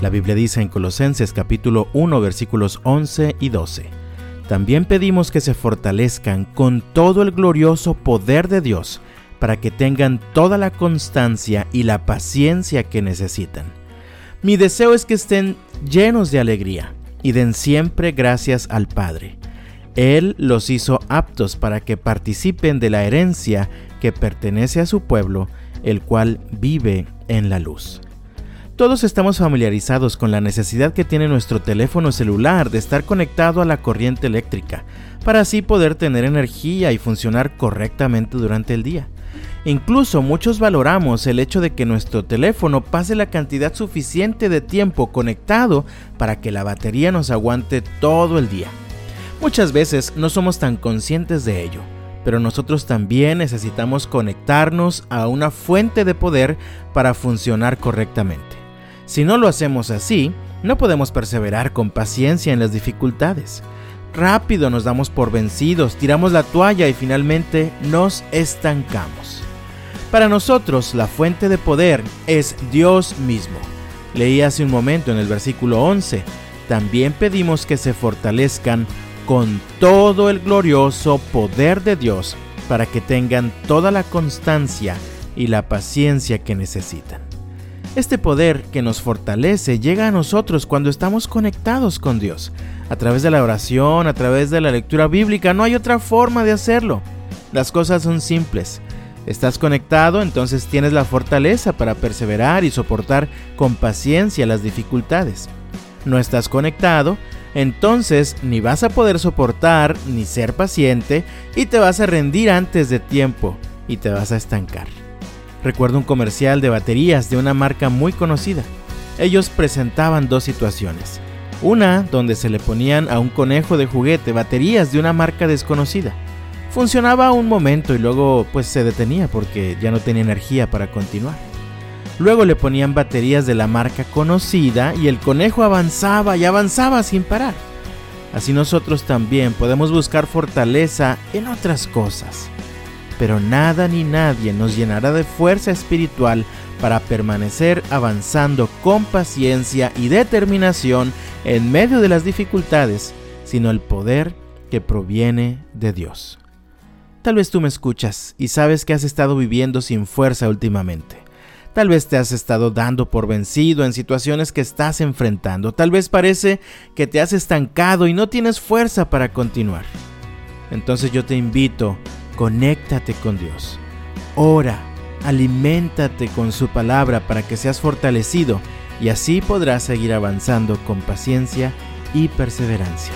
La Biblia dice en Colosenses capítulo 1 versículos 11 y 12. También pedimos que se fortalezcan con todo el glorioso poder de Dios para que tengan toda la constancia y la paciencia que necesitan. Mi deseo es que estén llenos de alegría y den siempre gracias al Padre. Él los hizo aptos para que participen de la herencia que pertenece a su pueblo, el cual vive en la luz. Todos estamos familiarizados con la necesidad que tiene nuestro teléfono celular de estar conectado a la corriente eléctrica, para así poder tener energía y funcionar correctamente durante el día. Incluso muchos valoramos el hecho de que nuestro teléfono pase la cantidad suficiente de tiempo conectado para que la batería nos aguante todo el día. Muchas veces no somos tan conscientes de ello, pero nosotros también necesitamos conectarnos a una fuente de poder para funcionar correctamente. Si no lo hacemos así, no podemos perseverar con paciencia en las dificultades. Rápido nos damos por vencidos, tiramos la toalla y finalmente nos estancamos. Para nosotros la fuente de poder es Dios mismo. Leí hace un momento en el versículo 11, también pedimos que se fortalezcan con todo el glorioso poder de Dios para que tengan toda la constancia y la paciencia que necesitan. Este poder que nos fortalece llega a nosotros cuando estamos conectados con Dios, a través de la oración, a través de la lectura bíblica. No hay otra forma de hacerlo. Las cosas son simples. Estás conectado, entonces tienes la fortaleza para perseverar y soportar con paciencia las dificultades. No estás conectado, entonces ni vas a poder soportar ni ser paciente y te vas a rendir antes de tiempo y te vas a estancar. Recuerdo un comercial de baterías de una marca muy conocida. Ellos presentaban dos situaciones. Una donde se le ponían a un conejo de juguete baterías de una marca desconocida. Funcionaba un momento y luego pues se detenía porque ya no tenía energía para continuar. Luego le ponían baterías de la marca conocida y el conejo avanzaba y avanzaba sin parar. Así nosotros también podemos buscar fortaleza en otras cosas pero nada ni nadie nos llenará de fuerza espiritual para permanecer avanzando con paciencia y determinación en medio de las dificultades, sino el poder que proviene de Dios. Tal vez tú me escuchas y sabes que has estado viviendo sin fuerza últimamente. Tal vez te has estado dando por vencido en situaciones que estás enfrentando. Tal vez parece que te has estancado y no tienes fuerza para continuar. Entonces yo te invito conéctate con Dios. Ora, aliméntate con su palabra para que seas fortalecido y así podrás seguir avanzando con paciencia y perseverancia.